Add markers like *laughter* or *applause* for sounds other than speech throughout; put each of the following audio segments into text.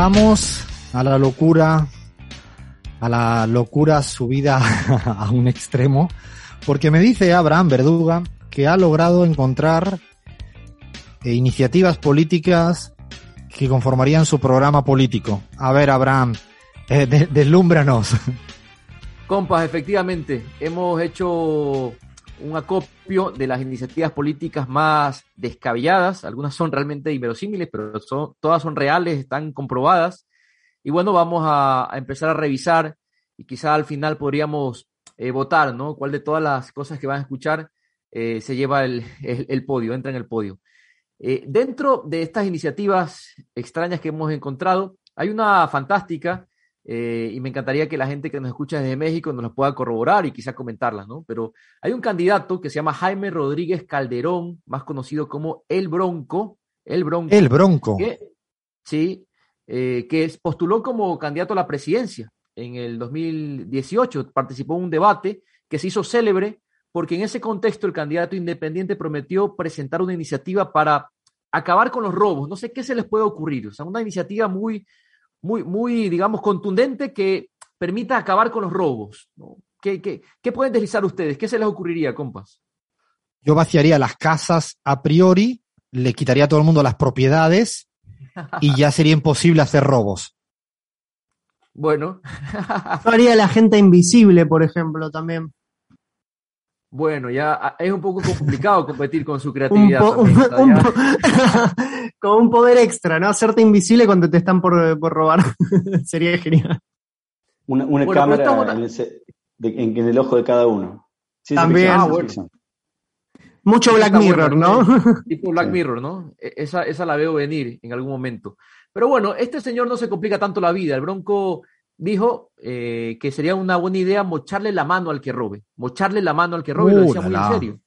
Vamos a la locura, a la locura subida *laughs* a un extremo, porque me dice Abraham Verduga que ha logrado encontrar eh, iniciativas políticas que conformarían su programa político. A ver, Abraham, *laughs* de- deslúmbranos. Compas, efectivamente, hemos hecho un acopio de las iniciativas políticas más descabelladas. Algunas son realmente inverosímiles, pero son, todas son reales, están comprobadas. Y bueno, vamos a, empezar a revisar y quizá al final podríamos eh, votar, ¿no? ¿Cuál de todas las cosas que van a escuchar eh, se lleva el, el- el podio, entra en el podio? Eh, dentro de estas iniciativas extrañas que hemos encontrado, hay una fantástica eh, y me encantaría que la gente que nos escucha desde México nos las pueda corroborar y quizá comentarlas, ¿no? Pero hay un candidato que se llama Jaime Rodríguez Calderón, más conocido como El Bronco, El Bronco. El Bronco. que- sí, eh, que postuló como candidato a la presidencia en el 2018, participó en un debate que se hizo célebre porque en ese contexto el candidato independiente prometió presentar una iniciativa para acabar con los robos. No sé qué se les puede ocurrir, o sea, una iniciativa muy, muy, muy, digamos, contundente que permita acabar con los robos. ¿no? ¿Qué, qué, qué pueden deslizar ustedes? ¿Qué se les ocurriría, compas? Yo vaciaría las casas a priori, le quitaría a todo el mundo las propiedades *laughs* y ya sería imposible hacer robos. Bueno, Yo haría la gente invisible, por ejemplo, también. Bueno, ya ah, es un poco complicado competir con su *laughs* Un creatividad. po- también, o sea, un ya- po- *laughs* Con un poder extra, ¿no? Hacerte invisible cuando te están por, por robar. *laughs* Sería genial. Una, una Bueno, cámara en, el, ce- de- en- en el ojo de cada uno. Sí, También. Ah, bueno. Mucho Black Mirror, ¿no? Tipo Black Sí. Mirror, ¿no? Esa, esa la veo venir en algún momento. Pero bueno, este señor no se complica tanto la vida. El Bronco dijo eh, que sería una buena idea mocharle la mano al que robe. Mocharle la mano al que robe, y lo Uh, decía muy en serio.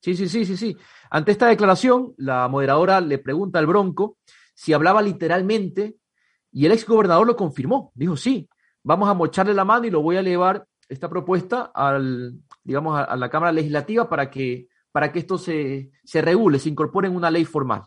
Sí, sí, sí, sí, sí. Ante esta declaración, la moderadora le pregunta al Bronco si hablaba literalmente y el ex gobernador lo confirmó. Dijo, sí, vamos a mocharle la mano y lo voy a llevar esta propuesta al, digamos, a, a la Cámara Legislativa para que, para que esto se, se regule, se incorpore en una ley formal.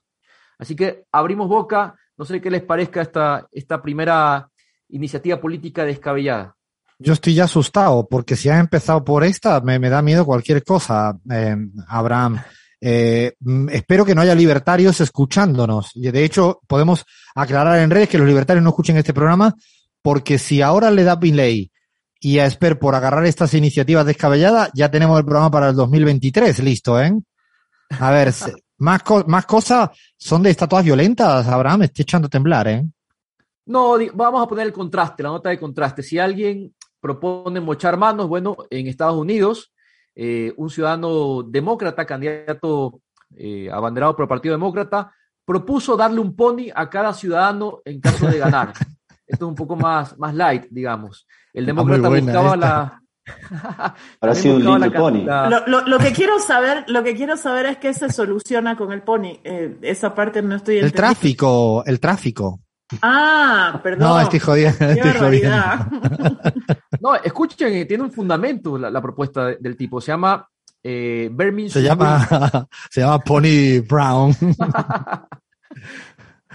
Así que abrimos boca, no sé qué les parezca esta, esta primera iniciativa política descabellada. Yo estoy ya asustado porque si has empezado por esta, me, me da miedo cualquier cosa, eh, Abraham. Eh, mm, espero que no haya libertarios escuchándonos. De hecho, podemos aclarar en redes que los libertarios no escuchen este programa porque si ahora le da Pinley y a Esper por agarrar estas iniciativas descabelladas, ya tenemos el programa para el 2023 listo, ¿eh? A ver, *laughs* más, co- más cosas son de estatuas violentas, Abraham, estoy echando a temblar, ¿eh? No, vamos a poner el contraste, la nota de contraste. Si alguien propone mochar manos, bueno, en Estados Unidos, eh, un ciudadano demócrata, candidato eh, abanderado por el Partido Demócrata, propuso darle un pony a cada ciudadano en caso de ganar. *laughs* Esto es un poco más, más light, digamos. El muy demócrata buscaba esta. la. *laughs* También sido un la- Pony. la- Lo, lo- lo que quiero saber, lo que quiero saber es qué se soluciona con el pony. Eh, esa parte no estoy El entendiendo. tráfico, el tráfico. Ah, perdón. No, estoy jodiendo, Qué estoy jodiendo. barbaridad. *laughs* No, escuchen, tiene un fundamento la, la propuesta de- del tipo. Se llama eh, Birmingham Se llama, *laughs* se llama Pony Brown. *laughs*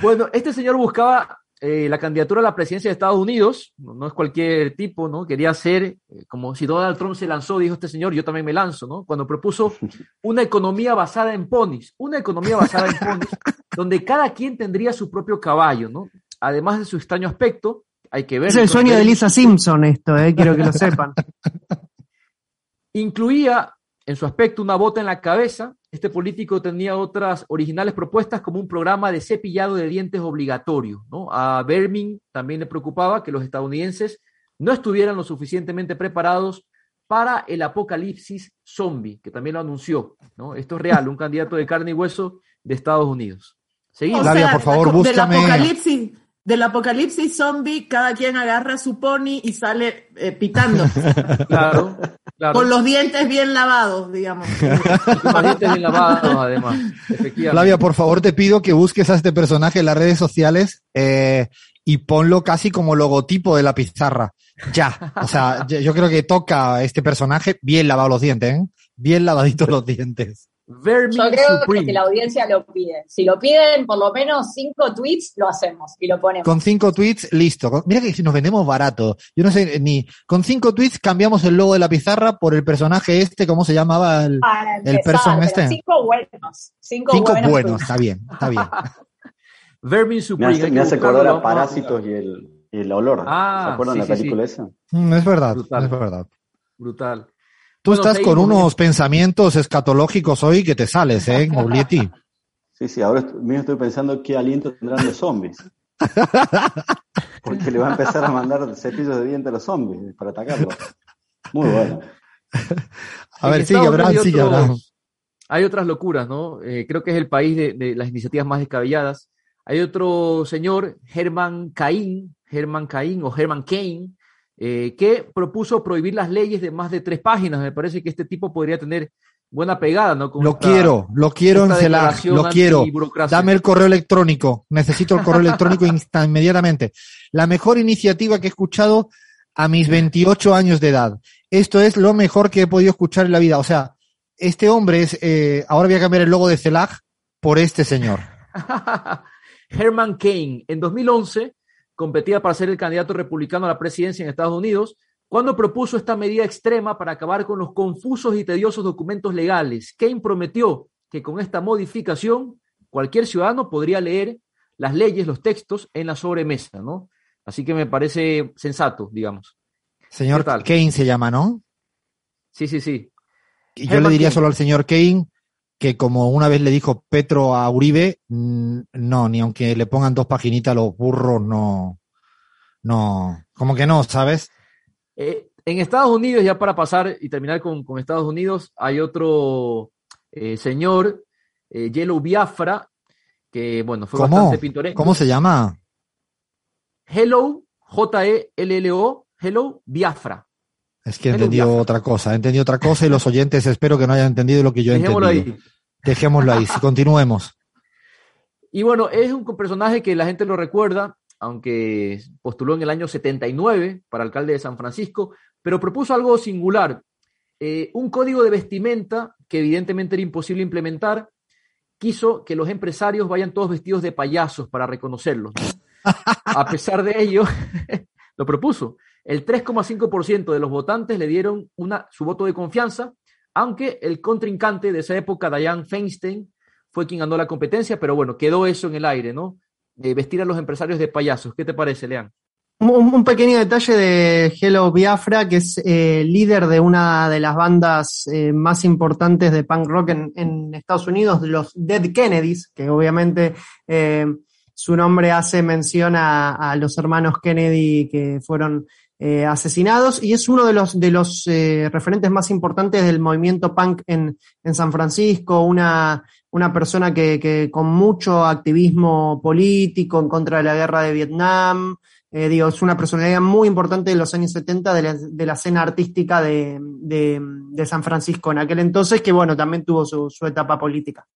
Bueno, este señor buscaba eh, la candidatura a la presidencia de Estados Unidos, no, no es cualquier tipo, ¿no? Quería ser, eh, como si Donald Trump se lanzó, dijo este señor, yo también me lanzo, ¿no? Cuando propuso *laughs* una economía basada en ponis, una economía basada en ponis, *laughs* donde cada quien tendría su propio caballo, ¿no? Además de su extraño aspecto, hay que ver. Es el sueño de Lisa Simpson esto, eh, quiero que lo sepan. *laughs* Incluía en su aspecto una bota en la cabeza. Este político tenía otras originales propuestas como un programa de cepillado de dientes obligatorio. ¿no? A Bermin también le preocupaba que los estadounidenses no estuvieran lo suficientemente preparados para el apocalipsis zombie, que también lo anunció. ¿no? Esto es real, un candidato de carne y hueso de Estados Unidos. Seguimos. Flavia, por favor, búscame. Del apocalipsis, del apocalipsis zombie, cada quien agarra su pony y sale eh, pitando. *laughs* Claro, claro. Con los dientes bien lavados, digamos. *laughs* Con los dientes bien lavados, además. Efectivamente. Flavia, por favor, te pido que busques a este personaje en las redes sociales eh, y ponlo casi como logotipo de la pizarra. Ya. O sea, yo yo creo que toca a este personaje bien lavado los dientes, ¿eh? Bien lavaditos los dientes. Vermin Yo creo Supreme. que si la audiencia lo pide. Si lo piden por lo menos cinco tweets, lo hacemos y lo ponemos. Con cinco tweets, listo. Mira que si nos vendemos barato. Yo no sé ni. Con cinco tweets cambiamos el logo de la pizarra por el personaje este, ¿cómo se llamaba? El, Para el person este. Cinco buenos. Cinco, cinco buenos. está bien, está bien. *laughs* Vermin Me Supreme. hace, me hace buscarlo, acordar a Parásitos y el, y el olor. Ah, ¿Se acuerdan sí, de la sí, película esa? Mm, es verdad, Brutal. es verdad. Brutal. Tú Bueno, estás con unos pensamientos escatológicos hoy que te sales, ¿eh, *laughs* Moblietti? Sí, sí, ahora mismo estoy pensando qué aliento tendrán los zombies. *laughs* Porque le va a empezar a mandar cepillos de dientes a los zombies para atacarlos. Muy bueno. A ver, sigue, Abraham, sigue, Abraham. Hay otras locuras, ¿no? Eh, creo que es el país de, de las iniciativas más descabelladas. Hay otro señor, Herman Cain, Herman Cain o Herman Cain, eh, que propuso prohibir las leyes de más de tres páginas. Me parece que este tipo podría tener buena pegada, ¿no? Con Lo esta- quiero, lo quiero en CELAC, lo quiero. Dame el correo electrónico. Necesito el correo electrónico inmediatamente. La mejor iniciativa que he escuchado a mis 28 años de edad. Esto es lo mejor que he podido escuchar en la vida. O sea, este hombre es, eh, ahora voy a cambiar el logo de CELAC por este señor. *laughs* Herman Cain, en 2011, competía para ser el candidato republicano a la presidencia en Estados Unidos, cuando propuso esta medida extrema para acabar con los confusos y tediosos documentos legales. Cain prometió que con esta modificación cualquier ciudadano podría leer las leyes, los textos en la sobremesa, ¿no? Así que me parece sensato, digamos. Señor. Kane se llama, ¿no? Sí, sí, sí. Y yo le diría solo al señor Kane que como una vez le dijo Petro a Uribe, mm, no, ni aunque le pongan dos paginitas los burros, no, no, como que no, ¿sabes? Eh, en Estados Unidos, ya para pasar y terminar con, con Estados Unidos, hay otro eh, señor, eh, Yellow Biafra, que bueno, fue ¿Cómo? bastante pintoresco. ¿Cómo se llama? Hello, J-E-L-L-O, Hello Biafra. Es que he entendido otra cosa, he entendido otra cosa y los oyentes espero que no hayan entendido lo que yo he Dejémoslo entendido. ahí. Dejémoslo ahí, si continuemos. *laughs* Y bueno, es un personaje que la gente lo recuerda, aunque postuló en el año 79 para alcalde de San Francisco, pero propuso algo singular, eh, un código de vestimenta que evidentemente era imposible implementar, quiso que los empresarios vayan todos vestidos de payasos para reconocerlos. ¿no? *laughs* A pesar de ello, *laughs* lo propuso. El 3,5% de los votantes le dieron una, su voto de confianza, aunque el contrincante de esa época, Diane Feinstein, fue quien ganó la competencia, pero bueno, quedó eso en el aire, ¿no? Eh, vestir a los empresarios de payasos. ¿Qué te parece, Lean? Un, pequeño detalle de Hello Biafra, que es eh, líder de una de las bandas eh, más importantes de punk rock en, Estados Unidos, los Dead Kennedys, que obviamente eh, su nombre hace mención a los hermanos Kennedy que fueron eh, asesinados, y es uno de los, de los eh, referentes más importantes del movimiento punk en, en San Francisco, una, una persona que, que con mucho activismo político en contra de la guerra de Vietnam, eh, digo, es una personalidad muy importante de los años 70 de la, de la escena artística de, de, de San Francisco en aquel entonces, que bueno, también tuvo su, su etapa política.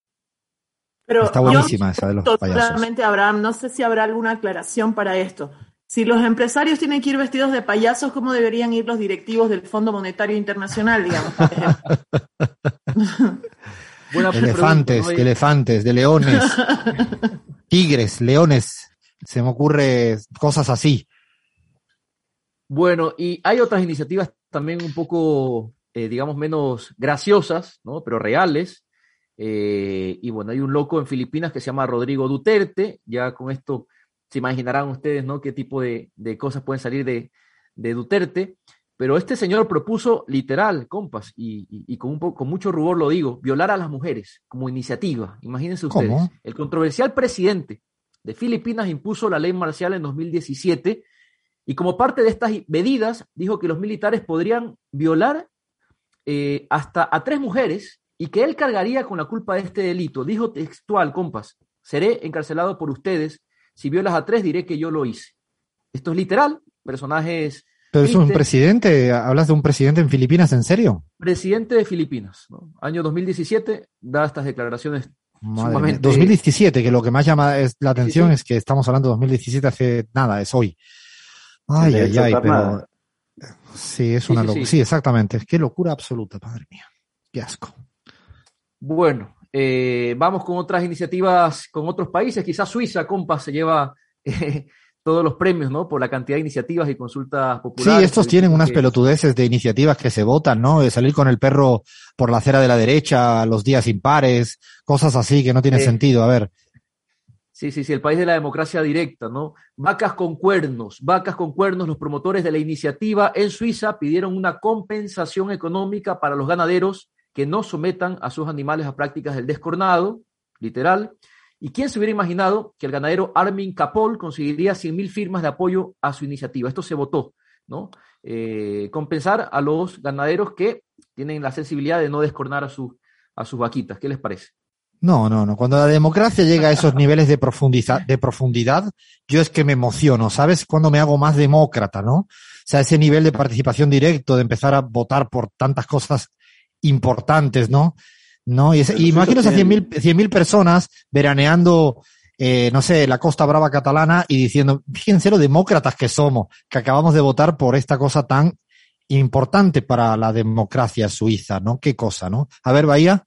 Pero Está yo buenísima esa de los payasos. Totalmente, Abraham, no sé si habrá alguna aclaración para esto. Si los empresarios tienen que ir vestidos de payasos, ¿cómo deberían ir los directivos del Fondo Monetario Internacional, digamos? *laughs* Elefantes, pregunta, ¿no? elefantes, de leones, *laughs* tigres, leones. Se me ocurre cosas así. Bueno, y hay otras iniciativas también un poco, eh, digamos, menos graciosas, ¿no? Pero reales. Eh, y bueno, hay un loco en Filipinas que se llama Rodrigo Duterte. Ya con esto se imaginarán ustedes, ¿no? Qué tipo de, de cosas pueden salir de, de Duterte. Pero este señor propuso literal, compas, y, y- y con, un poco, con mucho rubor lo digo, violar a las mujeres como iniciativa. Imagínense ustedes. ¿Cómo? El controversial presidente de Filipinas impuso la ley marcial en 2017 Y como parte de estas medidas, dijo que los militares podrían violar eh, hasta a tres mujeres y que él cargaría con la culpa de este delito. Dijo textual, compas, seré encarcelado por ustedes. Si violas a tres, diré que yo lo hice. Esto es literal, personajes... Pero es un presidente, ¿hablas de un presidente en Filipinas, en serio? Presidente de Filipinas, ¿no? año 2017, da estas declaraciones sumamente... 2017, que lo que más llama es, la atención sí, sí. es que estamos hablando de 2017 hace nada, es hoy. Ay, ay, ay, pero... Sí, es una sí, locura. Sí. exactamente. Qué locura absoluta, padre mío. Qué asco. Bueno, eh, vamos con otras iniciativas con otros países. Quizás Suiza, compa, se lleva eh, *laughs* todos los premios, ¿no? Por la cantidad de iniciativas y consultas populares. Sí, estos tienen unas pelotudeces de iniciativas que se votan, ¿no? De salir con el perro por la acera de la derecha, los días impares, cosas así que no tienen eh, sentido. A ver. Sí, sí, sí, el país de la democracia directa, ¿no? Vacas con cuernos, vacas con cuernos, los promotores de la iniciativa en Suiza pidieron una compensación económica para los ganaderos que no sometan a sus animales a prácticas del descornado, literal. ¿Y quién se hubiera imaginado que el ganadero Armin Capol conseguiría 100.000 firmas de apoyo a su iniciativa? Esto se votó, ¿no? Eh, compensar a los ganaderos que tienen la sensibilidad de no descornar a, a sus vaquitas. ¿Qué les parece? No, no, no. Cuando la democracia llega a esos niveles de profundidad, de profundidad, yo es que me emociono, ¿sabes? Cuando me hago más demócrata, ¿no? O sea, ese nivel de participación directo, de empezar a votar por tantas cosas importantes, ¿no? ¿No? Y, ese, y a 100.000 mil personas veraneando, eh, no sé, la Costa Brava catalana y diciendo, fíjense lo demócratas que somos, que acabamos de votar por esta cosa tan importante para la democracia suiza, ¿no? Qué cosa, ¿no? A ver, Bahía.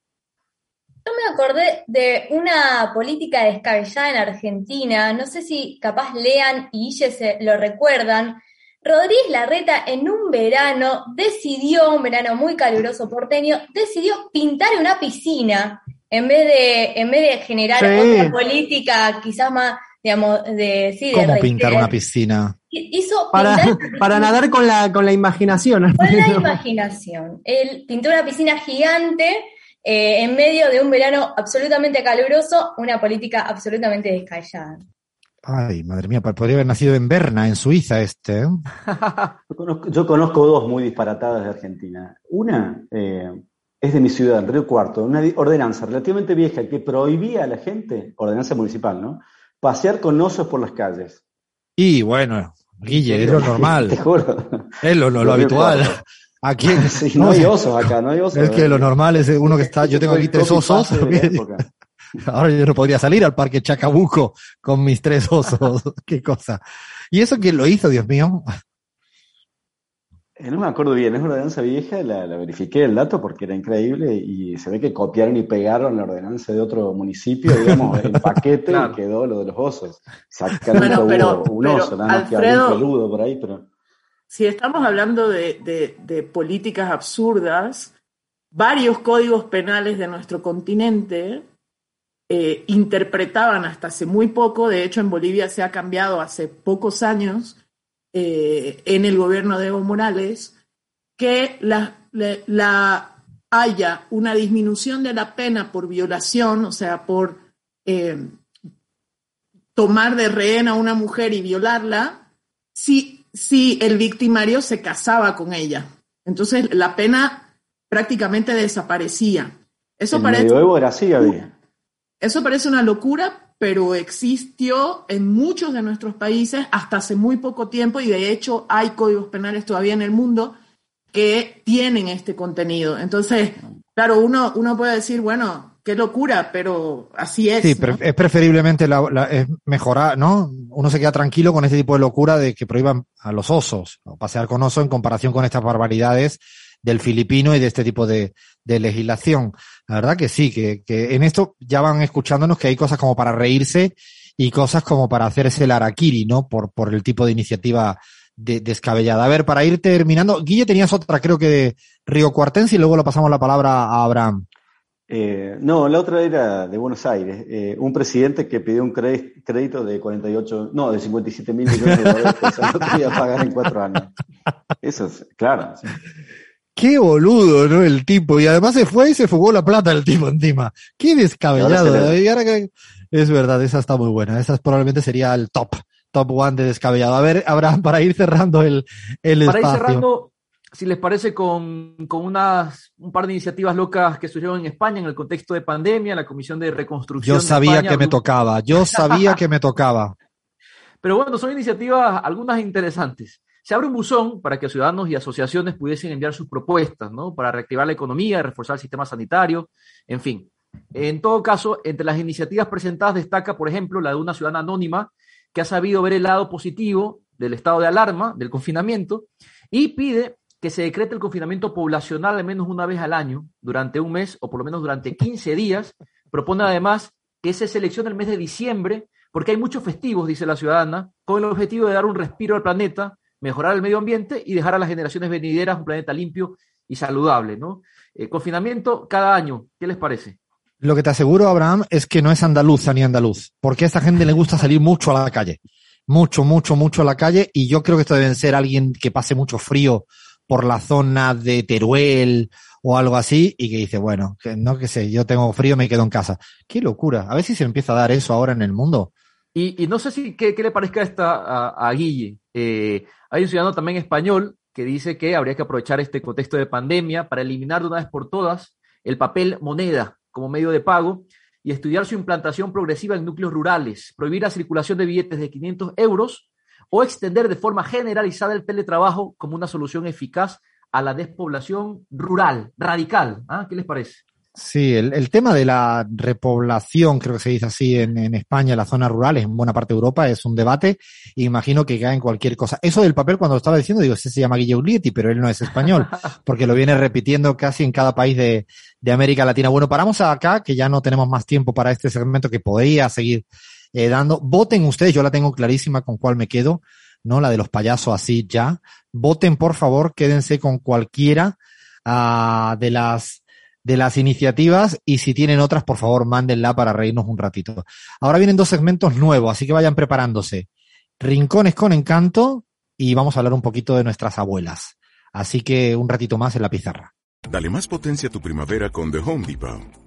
Yo me acordé de una política descabellada en Argentina, no sé si capaz lean y se lo recuerdan. Rodríguez Larreta en un verano decidió, un verano muy caluroso porteño, decidió pintar una piscina en vez de, en vez de generar sí. otra política quizás más, digamos, de... Sí, ¿Cómo de pintar una piscina? Hizo para, *laughs* para nadar con la, con la imaginación. Con la imaginación. Él pintó una piscina gigante eh, en medio de un verano absolutamente caluroso, una política absolutamente descabellada. Ay, madre mía, podría haber nacido en Berna, en Suiza, este. ¿eh? yo, conozco, yo, conozco, dos muy disparatadas de Argentina. Una eh, es de mi ciudad, Río Cuarto, una ordenanza relativamente vieja que prohibía a la gente, ordenanza municipal, ¿no? Pasear con osos por las calles. Y bueno, Guille, es lo normal. *laughs* Te juro. Es lo, lo, lo habitual. *laughs* Aquí sí, no, *laughs* no, hay osos acá, no hay osos. Es que lo normal es uno que está, yo tengo aquí tres osos. *laughs* Ahora yo no podría salir al parque Chacabuco con mis tres osos. *laughs* Qué cosa. ¿Y eso quién lo hizo, Dios mío? No me acuerdo bien, es una ordenanza vieja, la, la, verifiqué el dato porque era increíble y se ve que copiaron y pegaron la ordenanza de otro municipio, digamos, el *laughs* paquete claro. y quedó lo de los osos. Sacaron bueno, pero, un oso, pero, nada más Alfredo, que algún peludo por ahí, pero si estamos hablando de, de, de, políticas absurdas, varios códigos penales de nuestro continente eh, interpretaban hasta hace muy poco, de hecho en Bolivia se ha cambiado hace pocos años eh, en el gobierno de Evo Morales, que la, la, la, haya una disminución de la pena por violación, o sea, por eh, tomar de rehén a una mujer y violarla, si si el victimario se casaba con ella. Entonces la pena prácticamente desaparecía. Eso el parece, medioevo era así, había. Eso parece una locura, pero existió en muchos de nuestros países hasta hace muy poco tiempo y de hecho hay códigos penales todavía en el mundo que tienen este contenido. Entonces, claro, uno, uno puede decir, bueno, qué locura, pero así es. Sí, ¿no? es preferiblemente la, la, es mejorar, ¿no? Uno se queda tranquilo con este tipo de locura de que prohíban a los osos, o pasear con oso en comparación con estas barbaridades del filipino y de este tipo de, legislación. La verdad que sí, que, en esto ya van escuchándonos que hay cosas como para reírse y cosas como para hacer ese larakiri, ¿no? Por, el tipo de iniciativa de, descabellada. A ver, para ir terminando, Guille tenías otra, creo que de Río Cuartense y luego le pasamos la palabra a Abraham. Eh, no, la otra era de Buenos Aires. Eh, un presidente que pidió un crédito de 48, no, de 57 mil millones de dólares que se no podía pagar en cuatro años. Eso es, claro. Qué boludo, ¿no? El tipo. Y además se fue y se fugó la plata el tipo encima. Qué descabellado. Y ahora que... Es verdad, esa está muy buena. Esa probablemente sería el top top one de descabellado. A ver, Abraham, para ir cerrando el, el para espacio. ir cerrando, si les parece, con, con unas, un par de iniciativas locas que surgieron en España en el contexto de pandemia, la Comisión de Reconstrucción. Yo sabía España, que me tocaba, yo sabía que me tocaba. *laughs* Pero bueno, son iniciativas algunas interesantes. Se abre un buzón para que ciudadanos y asociaciones pudiesen enviar sus propuestas, ¿no? Para reactivar la economía, reforzar el sistema sanitario, en fin. En todo caso, entre las iniciativas presentadas destaca, por ejemplo, la de una ciudadana anónima que ha sabido ver el lado positivo del estado de alarma, del confinamiento, y pide que se decrete el confinamiento poblacional al menos una vez al año, durante un mes o por lo menos durante 15 días. Propone además que se seleccione el mes de diciembre, porque hay muchos festivos, dice la ciudadana, con el objetivo de dar un respiro al planeta, mejorar el medio ambiente y dejar a las generaciones venideras un planeta limpio y saludable. ¿no? Eh, confinamiento cada año, ¿qué les parece? Lo que te aseguro, Abraham, es que no es andaluza ni andaluz, porque a esta gente le gusta salir mucho a la calle. Mucho, mucho, mucho a la calle, y yo creo que esto deben ser alguien que pase mucho frío por la zona de Teruel o algo así, y que dice, bueno, que no que sé, yo tengo frío, me quedo en casa. Qué locura. A ver si se empieza a dar eso ahora en el mundo. Y, no sé si qué, qué, le parezca esta a, a Guille. Eh, hay un ciudadano también español que dice que habría que aprovechar este contexto de pandemia para eliminar de una vez por todas el papel moneda como medio de pago y estudiar su implantación progresiva en núcleos rurales, prohibir la circulación de billetes de 500 euros o extender de forma generalizada el teletrabajo como una solución eficaz a la despoblación rural, radical. ¿Ah? ¿Qué les parece? Sí, el, el, tema de la repoblación, creo que se dice así en, en, España, en las zonas rurales, en buena parte de Europa, es un debate. E imagino que cae en cualquier cosa. Eso del papel, cuando lo estaba diciendo, digo, ese se llama Guille pero él no es español, *laughs* porque lo viene repitiendo casi en cada país de, de, América Latina. Bueno, paramos acá, que ya no tenemos más tiempo para este segmento que podría seguir eh, dando. Voten ustedes, yo la tengo clarísima con cuál me quedo, ¿no? La de los payasos así ya. Voten, por favor, quédense con cualquiera uh, de las de las iniciativas y si tienen otras, por favor, mándenla para reírnos un ratito. Ahora vienen dos segmentos nuevos, así que vayan preparándose. Rincones con encanto y vamos a hablar un poquito de nuestras abuelas. Así que un ratito más en la pizarra. Dale más potencia a tu primavera con The Home Depot.